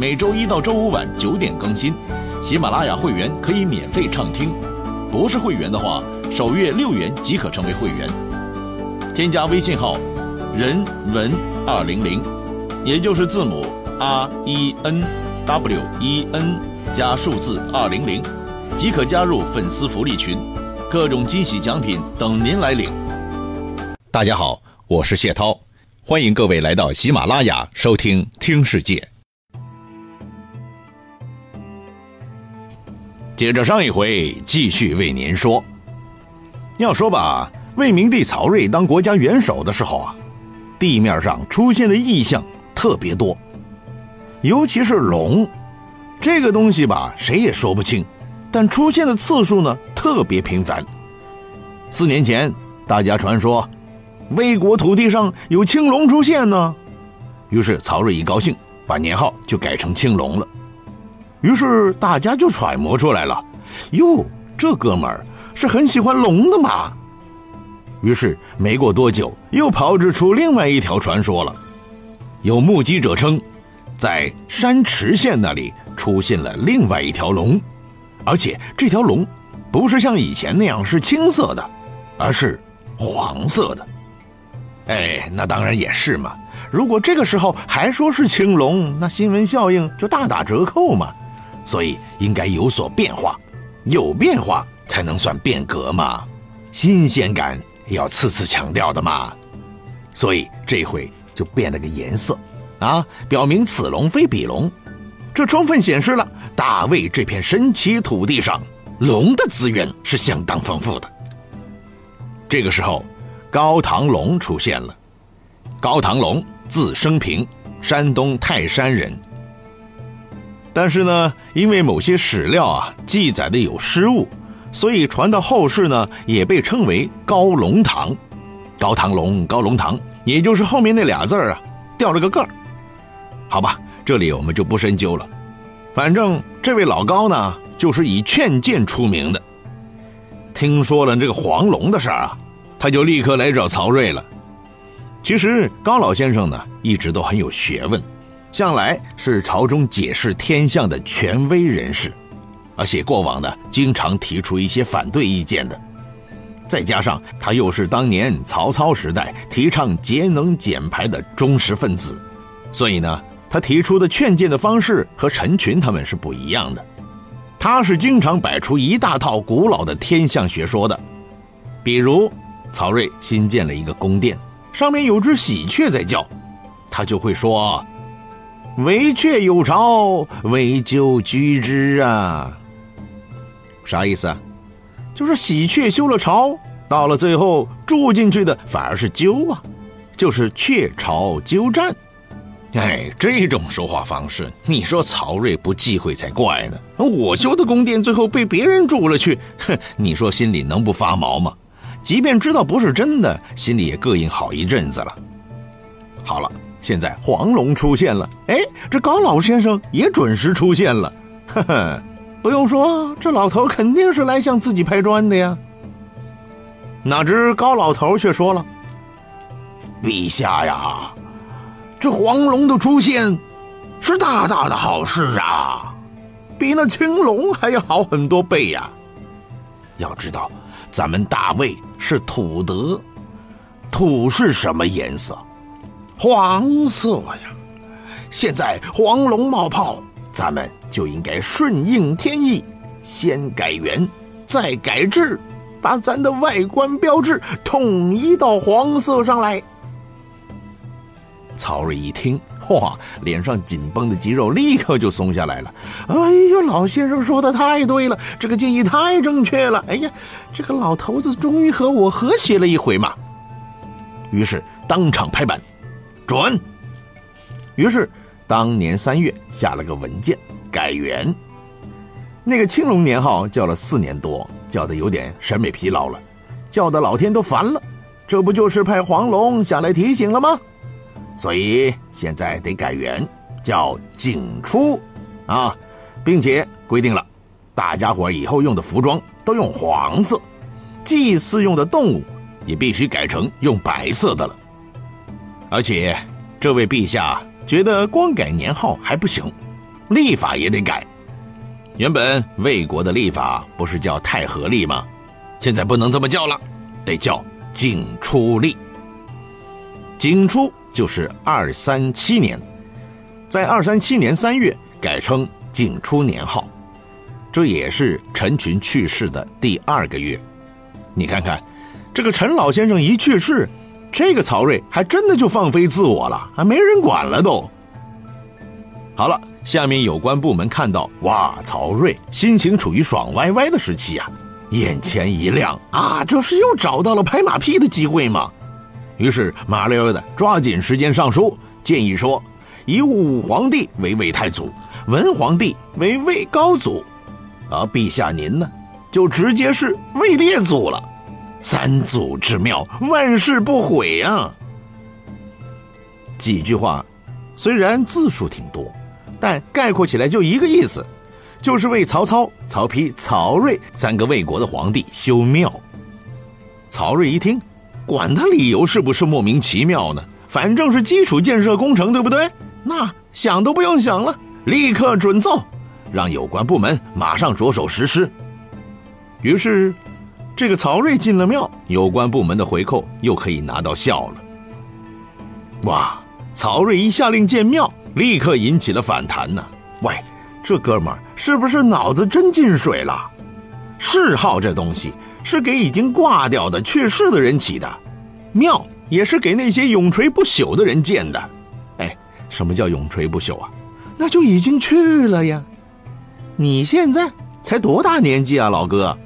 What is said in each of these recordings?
每周一到周五晚九点更新，喜马拉雅会员可以免费畅听，不是会员的话，首月六元即可成为会员。添加微信号“人文二零零”，也就是字母 R E N W E N 加数字二零零，即可加入粉丝福利群，各种惊喜奖品等您来领。大家好，我是谢涛，欢迎各位来到喜马拉雅收听《听世界》。接着上一回继续为您说。要说吧，魏明帝曹睿当国家元首的时候啊，地面上出现的异象特别多，尤其是龙，这个东西吧，谁也说不清，但出现的次数呢特别频繁。四年前，大家传说魏国土地上有青龙出现呢，于是曹睿一高兴，把年号就改成青龙了。于是大家就揣摩出来了，哟，这哥们儿是很喜欢龙的嘛。于是没过多久，又炮制出另外一条传说了。有目击者称，在山池县那里出现了另外一条龙，而且这条龙不是像以前那样是青色的，而是黄色的。哎，那当然也是嘛。如果这个时候还说是青龙，那新闻效应就大打折扣嘛。所以应该有所变化，有变化才能算变革嘛，新鲜感要次次强调的嘛。所以这回就变了个颜色，啊，表明此龙非彼龙。这充分显示了大魏这片神奇土地上龙的资源是相当丰富的。这个时候，高唐龙出现了。高唐龙字升平，山东泰山人。但是呢，因为某些史料啊记载的有失误，所以传到后世呢也被称为高龙堂，高唐龙、高龙堂，也就是后面那俩字啊掉了个个儿。好吧，这里我们就不深究了。反正这位老高呢，就是以劝谏出名的。听说了这个黄龙的事儿啊，他就立刻来找曹睿了。其实高老先生呢，一直都很有学问。向来是朝中解释天象的权威人士，而且过往呢经常提出一些反对意见的，再加上他又是当年曹操时代提倡节能减排的忠实分子，所以呢他提出的劝谏的方式和陈群他们是不一样的。他是经常摆出一大套古老的天象学说的，比如曹睿新建了一个宫殿，上面有只喜鹊在叫，他就会说。惟雀有巢，惟鸠居之啊。啥意思啊？就是喜鹊修了巢，到了最后住进去的反而是鸠啊，就是雀巢鸠占。哎，这种说话方式，你说曹睿不忌讳才怪呢。我修的宫殿最后被别人住了去，哼，你说心里能不发毛吗？即便知道不是真的，心里也膈应好一阵子了。好了。现在黄龙出现了，哎，这高老先生也准时出现了，呵呵，不用说，这老头肯定是来向自己拍砖的呀。哪知高老头却说了：“陛下呀，这黄龙的出现是大大的好事啊，比那青龙还要好很多倍呀。要知道，咱们大魏是土德，土是什么颜色？”黄色呀！现在黄龙冒泡，咱们就应该顺应天意，先改元，再改制，把咱的外观标志统一到黄色上来。曹睿一听，哇，脸上紧绷的肌肉立刻就松下来了。哎呀，老先生说的太对了，这个建议太正确了。哎呀，这个老头子终于和我和谐了一回嘛。于是当场拍板。准。于是，当年三月下了个文件改元。那个青龙年号叫了四年多，叫的有点审美疲劳了，叫的老天都烦了。这不就是派黄龙下来提醒了吗？所以现在得改元，叫景初，啊，并且规定了，大家伙以后用的服装都用黄色，祭祀用的动物也必须改成用白色的了。而且，这位陛下觉得光改年号还不行，历法也得改。原本魏国的历法不是叫太和历吗？现在不能这么叫了，得叫景初历。景初就是二三七年，在二三七年三月改称景初年号，这也是陈群去世的第二个月。你看看，这个陈老先生一去世，这个曹睿还真的就放飞自我了，还没人管了都。好了。下面有关部门看到，哇，曹睿心情处于爽歪歪的时期呀，眼前一亮啊，这是又找到了拍马屁的机会吗。于是麻溜溜的抓紧时间上书，建议说，以武皇帝为魏太祖，文皇帝为魏高祖，而陛下您呢，就直接是魏列祖了。三祖之庙，万世不悔啊。几句话，虽然字数挺多。但概括起来就一个意思，就是为曹操、曹丕、曹睿三个魏国的皇帝修庙。曹睿一听，管他理由是不是莫名其妙呢？反正是基础建设工程，对不对？那想都不用想了，立刻准奏，让有关部门马上着手实施。于是，这个曹睿进了庙，有关部门的回扣又可以拿到效了。哇！曹睿一下令建庙。立刻引起了反弹呢。喂，这哥们儿是不是脑子真进水了？谥号这东西是给已经挂掉的、去世的人起的，庙也是给那些永垂不朽的人建的。哎，什么叫永垂不朽啊？那就已经去了呀。你现在才多大年纪啊，老哥？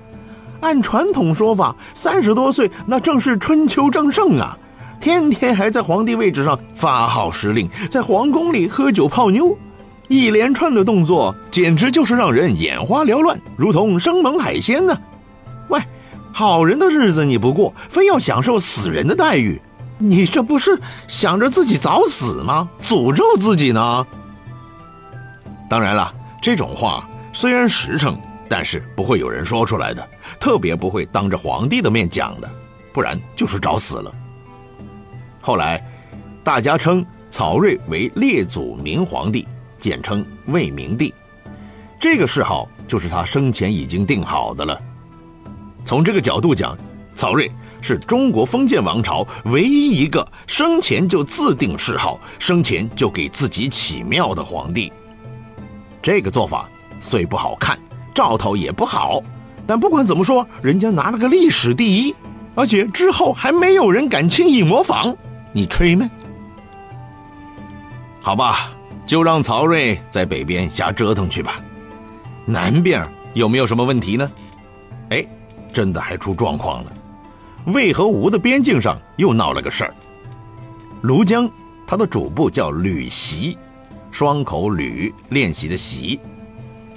按传统说法，三十多岁那正是春秋正盛啊。天天还在皇帝位置上发号施令，在皇宫里喝酒泡妞，一连串的动作简直就是让人眼花缭乱，如同生猛海鲜呢。喂，好人的日子你不过，非要享受死人的待遇，你这不是想着自己早死吗？诅咒自己呢？当然了，这种话虽然实诚，但是不会有人说出来的，特别不会当着皇帝的面讲的，不然就是找死了。后来，大家称曹睿为列祖明皇帝，简称魏明帝。这个谥号就是他生前已经定好的了。从这个角度讲，曹睿是中国封建王朝唯一一个生前就自定谥号、生前就给自己起庙的皇帝。这个做法虽不好看，兆头也不好，但不管怎么说，人家拿了个历史第一，而且之后还没有人敢轻易模仿。你吹吗？好吧，就让曹睿在北边瞎折腾去吧。南边有没有什么问题呢？哎，真的还出状况了。魏和吴的边境上又闹了个事儿。庐江，他的主簿叫吕习，双口吕练习的习。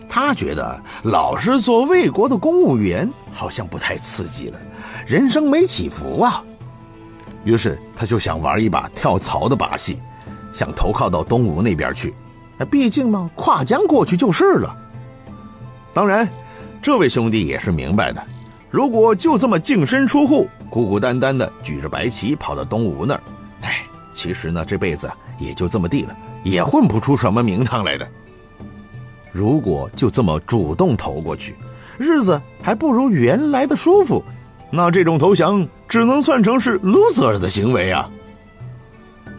他觉得老是做魏国的公务员好像不太刺激了，人生没起伏啊。于是他就想玩一把跳槽的把戏，想投靠到东吴那边去。毕竟嘛，跨江过去就是了。当然，这位兄弟也是明白的，如果就这么净身出户、孤孤单单的举着白旗跑到东吴那儿，哎，其实呢，这辈子也就这么地了，也混不出什么名堂来的。如果就这么主动投过去，日子还不如原来的舒服。那这种投降只能算成是 loser 的行为啊，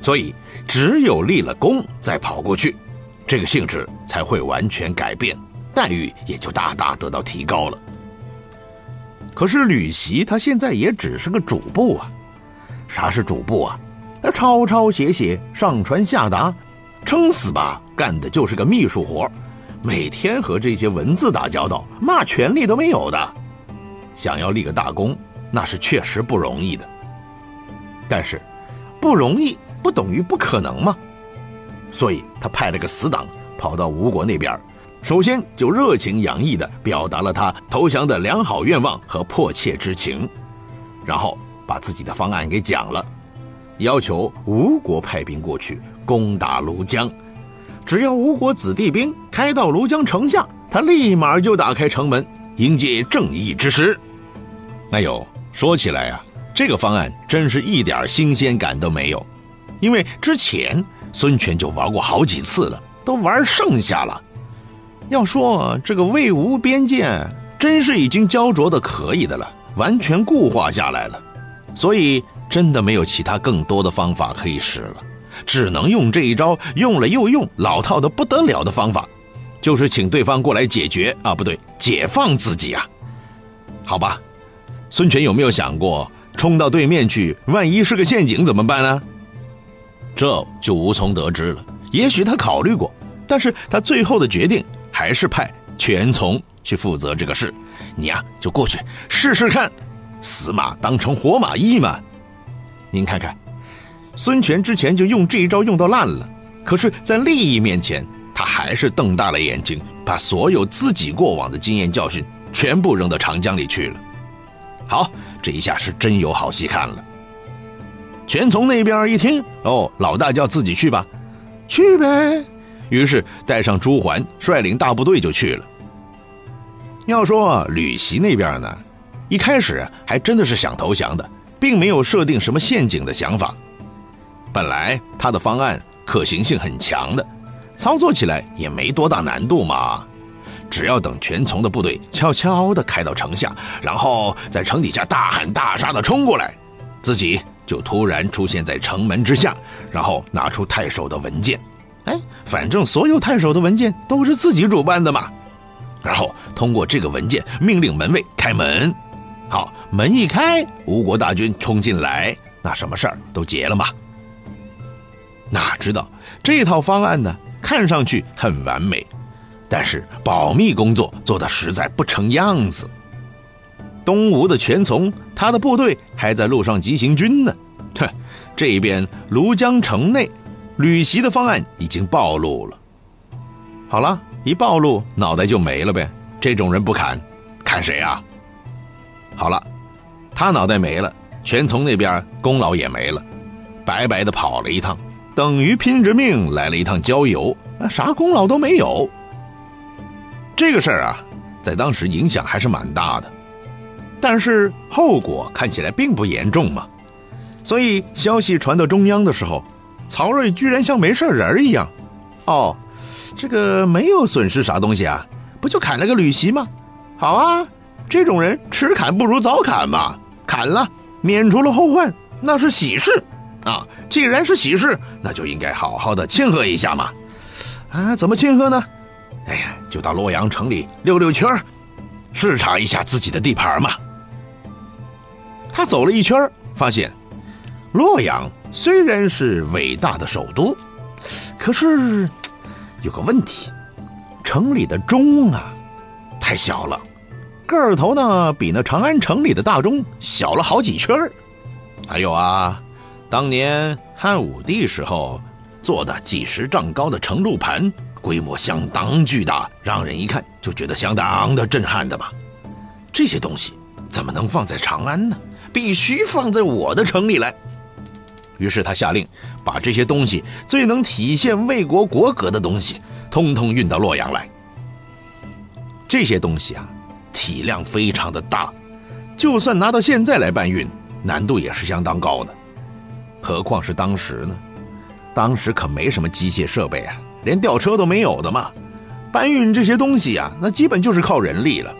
所以只有立了功再跑过去，这个性质才会完全改变，待遇也就大大得到提高了。可是吕袭他现在也只是个主簿啊，啥是主簿啊？那抄抄写写、上传下达，撑死吧干的就是个秘书活，每天和这些文字打交道，嘛权利都没有的。想要立个大功，那是确实不容易的。但是，不容易不等于不可能吗？所以他派了个死党跑到吴国那边，首先就热情洋溢地表达了他投降的良好愿望和迫切之情，然后把自己的方案给讲了，要求吴国派兵过去攻打庐江，只要吴国子弟兵开到庐江城下，他立马就打开城门迎接正义之师。哎呦，说起来呀，这个方案真是一点新鲜感都没有，因为之前孙权就玩过好几次了，都玩剩下了。要说这个魏吴边界，真是已经焦灼的可以的了，完全固化下来了，所以真的没有其他更多的方法可以使了，只能用这一招，用了又用，老套的不得了的方法，就是请对方过来解决啊，不对，解放自己啊，好吧。孙权有没有想过冲到对面去？万一是个陷阱怎么办呢？这就无从得知了。也许他考虑过，但是他最后的决定还是派全从去负责这个事。你呀，就过去试试看，死马当成活马医嘛。您看看，孙权之前就用这一招用到烂了，可是，在利益面前，他还是瞪大了眼睛，把所有自己过往的经验教训全部扔到长江里去了。好，这一下是真有好戏看了。全从那边一听，哦，老大叫自己去吧，去呗。于是带上朱桓，率领大部队就去了。要说吕袭那边呢，一开始还真的是想投降的，并没有设定什么陷阱的想法。本来他的方案可行性很强的，操作起来也没多大难度嘛。只要等全从的部队悄悄地开到城下，然后在城底下大喊大杀地冲过来，自己就突然出现在城门之下，然后拿出太守的文件，哎，反正所有太守的文件都是自己主办的嘛，然后通过这个文件命令门卫开门，好，门一开，吴国大军冲进来，那什么事儿都结了嘛。哪知道这套方案呢，看上去很完美。但是保密工作做得实在不成样子。东吴的全从，他的部队还在路上急行军呢。哼，这边庐江城内，吕袭的方案已经暴露了。好了，一暴露，脑袋就没了呗。这种人不砍，砍谁啊？好了，他脑袋没了，全从那边功劳也没了，白白的跑了一趟，等于拼着命来了一趟郊游，啥功劳都没有。这个事儿啊，在当时影响还是蛮大的，但是后果看起来并不严重嘛。所以消息传到中央的时候，曹睿居然像没事人一样。哦，这个没有损失啥东西啊，不就砍了个吕袭吗？好啊，这种人迟砍不如早砍嘛，砍了免除了后患，那是喜事啊。既然是喜事，那就应该好好的庆贺一下嘛。啊，怎么庆贺呢？哎呀，就到洛阳城里溜溜圈视察一下自己的地盘嘛。他走了一圈发现洛阳虽然是伟大的首都，可是有个问题，城里的钟啊太小了，个头呢比那长安城里的大钟小了好几圈还有啊，当年汉武帝时候做的几十丈高的城路盘。规模相当巨大，让人一看就觉得相当的震撼的嘛。这些东西怎么能放在长安呢？必须放在我的城里来。于是他下令，把这些东西最能体现魏国国格的东西，通通运到洛阳来。这些东西啊，体量非常的大，就算拿到现在来搬运，难度也是相当高的。何况是当时呢？当时可没什么机械设备啊。连吊车都没有的嘛，搬运这些东西呀，那基本就是靠人力了。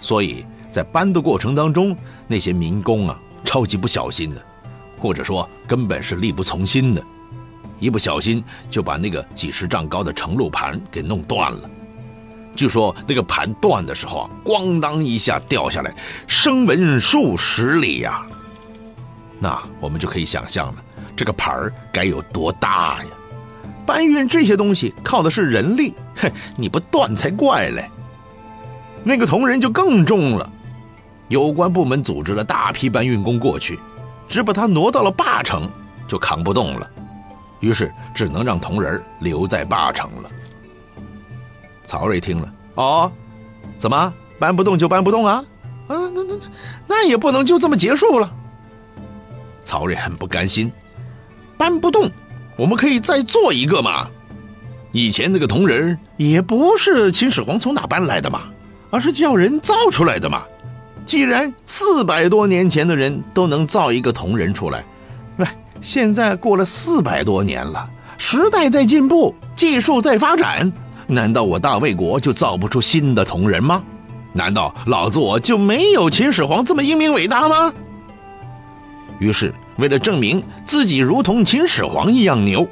所以在搬的过程当中，那些民工啊，超级不小心的，或者说根本是力不从心的，一不小心就把那个几十丈高的承路盘给弄断了。据说那个盘断的时候啊，咣当一下掉下来，声闻数十里呀。那我们就可以想象了，这个盘儿该有多大呀？搬运这些东西靠的是人力，哼，你不断才怪嘞。那个铜人就更重了，有关部门组织了大批搬运工过去，只把他挪到了八成，就扛不动了。于是只能让铜人留在八城了。曹睿听了，哦，怎么搬不动就搬不动啊？啊，那那那也不能就这么结束了。曹睿很不甘心，搬不动，我们可以再做一个嘛。以前那个铜人也不是秦始皇从哪搬来的嘛，而是叫人造出来的嘛。既然四百多年前的人都能造一个铜人出来，喂，现在过了四百多年了，时代在进步，技术在发展，难道我大魏国就造不出新的铜人吗？难道老子我就没有秦始皇这么英明伟大吗？于是，为了证明自己如同秦始皇一样牛，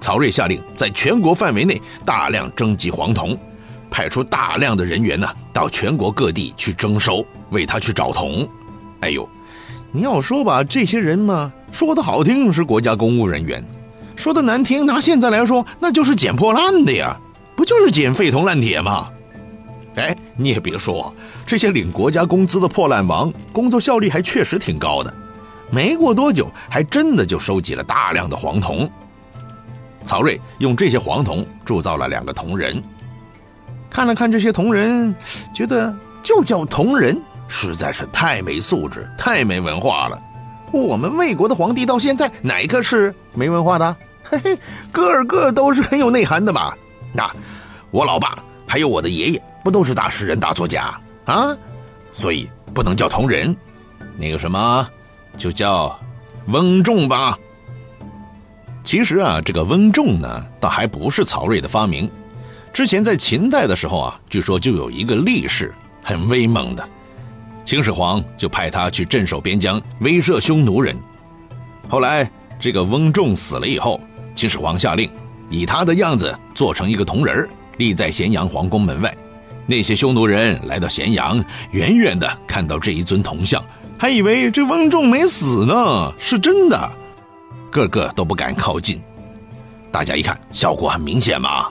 曹睿下令在全国范围内大量征集黄铜，派出大量的人员呢到全国各地去征收，为他去找铜。哎呦，你要说吧，这些人嘛，说的好听是国家公务人员，说的难听，拿现在来说，那就是捡破烂的呀，不就是捡废铜烂铁吗？哎，你也别说，这些领国家工资的破烂王，工作效率还确实挺高的。没过多久，还真的就收集了大量的黄铜。曹睿用这些黄铜铸造了两个铜人。看了看这些铜人，觉得就叫铜人，实在是太没素质、太没文化了。我们魏国的皇帝到现在哪个是没文化的？嘿嘿，个个都是很有内涵的嘛。那我老爸还有我的爷爷。不都是大诗人、大作家啊？所以不能叫铜人，那个什么，就叫翁仲吧。其实啊，这个翁仲呢，倒还不是曹睿的发明。之前在秦代的时候啊，据说就有一个力士很威猛的，秦始皇就派他去镇守边疆，威慑匈奴人。后来这个翁仲死了以后，秦始皇下令以他的样子做成一个铜人，立在咸阳皇宫门外。那些匈奴人来到咸阳，远远的看到这一尊铜像，还以为这翁仲没死呢，是真的，个个都不敢靠近。大家一看，效果很明显嘛，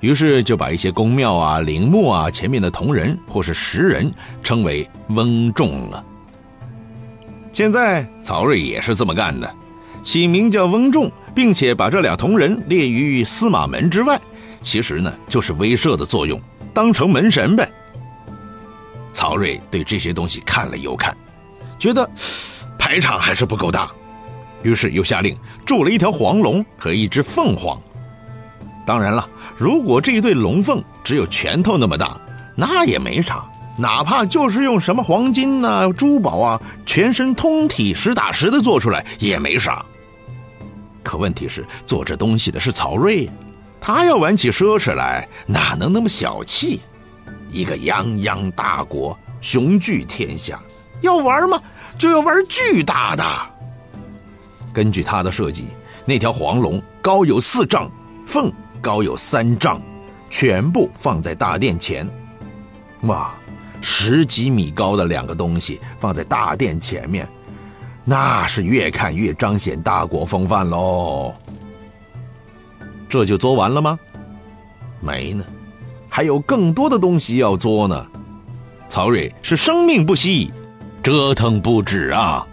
于是就把一些宫庙啊、陵墓啊前面的铜人或是石人称为翁仲了。现在曹睿也是这么干的，起名叫翁仲，并且把这俩铜人列于司马门之外，其实呢就是威慑的作用。当成门神呗。曹睿对这些东西看了又看，觉得排场还是不够大，于是又下令铸了一条黄龙和一只凤凰。当然了，如果这一对龙凤只有拳头那么大，那也没啥，哪怕就是用什么黄金呐、珠宝啊，全身通体实打实的做出来也没啥。可问题是，做这东西的是曹睿。他要玩起奢侈来，哪能那么小气？一个泱泱大国，雄踞天下，要玩吗？就要玩巨大的。根据他的设计，那条黄龙高有四丈，凤高有三丈，全部放在大殿前。哇，十几米高的两个东西放在大殿前面，那是越看越彰显大国风范喽。这就作完了吗？没呢，还有更多的东西要作呢。曹睿是生命不息，折腾不止啊。